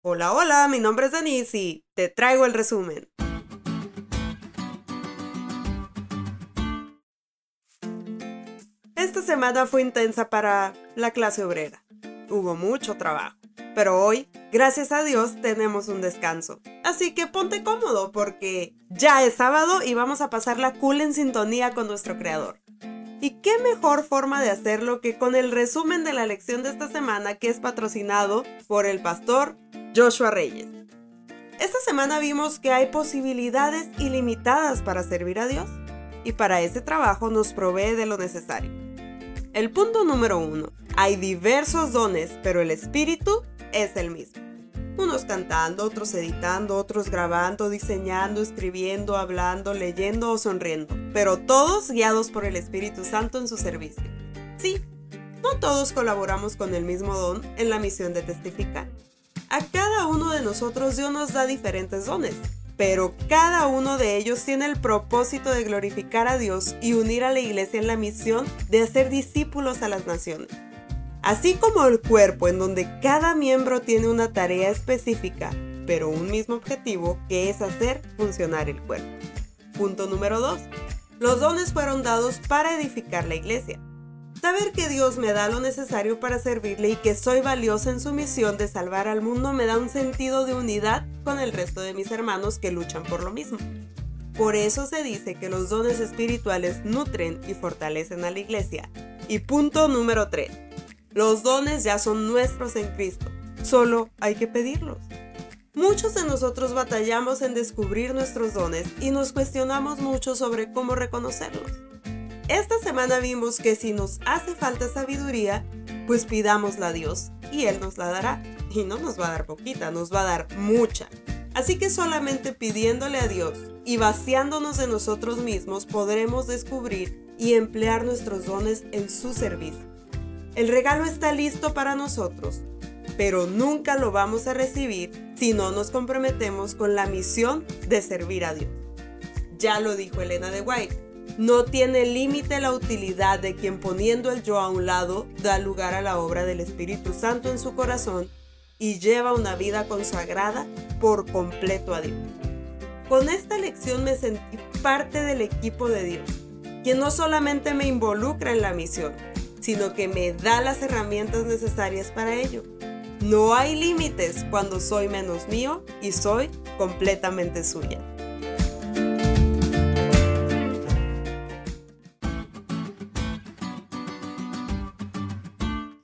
Hola, hola, mi nombre es Denise y te traigo el resumen. Esta semana fue intensa para la clase obrera. Hubo mucho trabajo. Pero hoy, gracias a Dios, tenemos un descanso. Así que ponte cómodo porque ya es sábado y vamos a pasarla cool en sintonía con nuestro creador. ¿Y qué mejor forma de hacerlo que con el resumen de la lección de esta semana que es patrocinado por el pastor Joshua Reyes? Esta semana vimos que hay posibilidades ilimitadas para servir a Dios y para ese trabajo nos provee de lo necesario. El punto número uno. Hay diversos dones, pero el espíritu es el mismo. Unos cantando, otros editando, otros grabando, diseñando, escribiendo, hablando, leyendo o sonriendo, pero todos guiados por el Espíritu Santo en su servicio. Sí, no todos colaboramos con el mismo don en la misión de testificar. A cada uno de nosotros Dios nos da diferentes dones, pero cada uno de ellos tiene el propósito de glorificar a Dios y unir a la iglesia en la misión de hacer discípulos a las naciones. Así como el cuerpo en donde cada miembro tiene una tarea específica, pero un mismo objetivo que es hacer funcionar el cuerpo. Punto número 2. Los dones fueron dados para edificar la iglesia. Saber que Dios me da lo necesario para servirle y que soy valiosa en su misión de salvar al mundo me da un sentido de unidad con el resto de mis hermanos que luchan por lo mismo. Por eso se dice que los dones espirituales nutren y fortalecen a la iglesia. Y punto número 3. Los dones ya son nuestros en Cristo, solo hay que pedirlos. Muchos de nosotros batallamos en descubrir nuestros dones y nos cuestionamos mucho sobre cómo reconocerlos. Esta semana vimos que si nos hace falta sabiduría, pues pidámosla a Dios y Él nos la dará. Y no nos va a dar poquita, nos va a dar mucha. Así que solamente pidiéndole a Dios y vaciándonos de nosotros mismos podremos descubrir y emplear nuestros dones en su servicio. El regalo está listo para nosotros, pero nunca lo vamos a recibir si no nos comprometemos con la misión de servir a Dios. Ya lo dijo Elena de White, no tiene límite la utilidad de quien poniendo el yo a un lado da lugar a la obra del Espíritu Santo en su corazón y lleva una vida consagrada por completo a Dios. Con esta lección me sentí parte del equipo de Dios, quien no solamente me involucra en la misión, sino que me da las herramientas necesarias para ello. No hay límites cuando soy menos mío y soy completamente suya.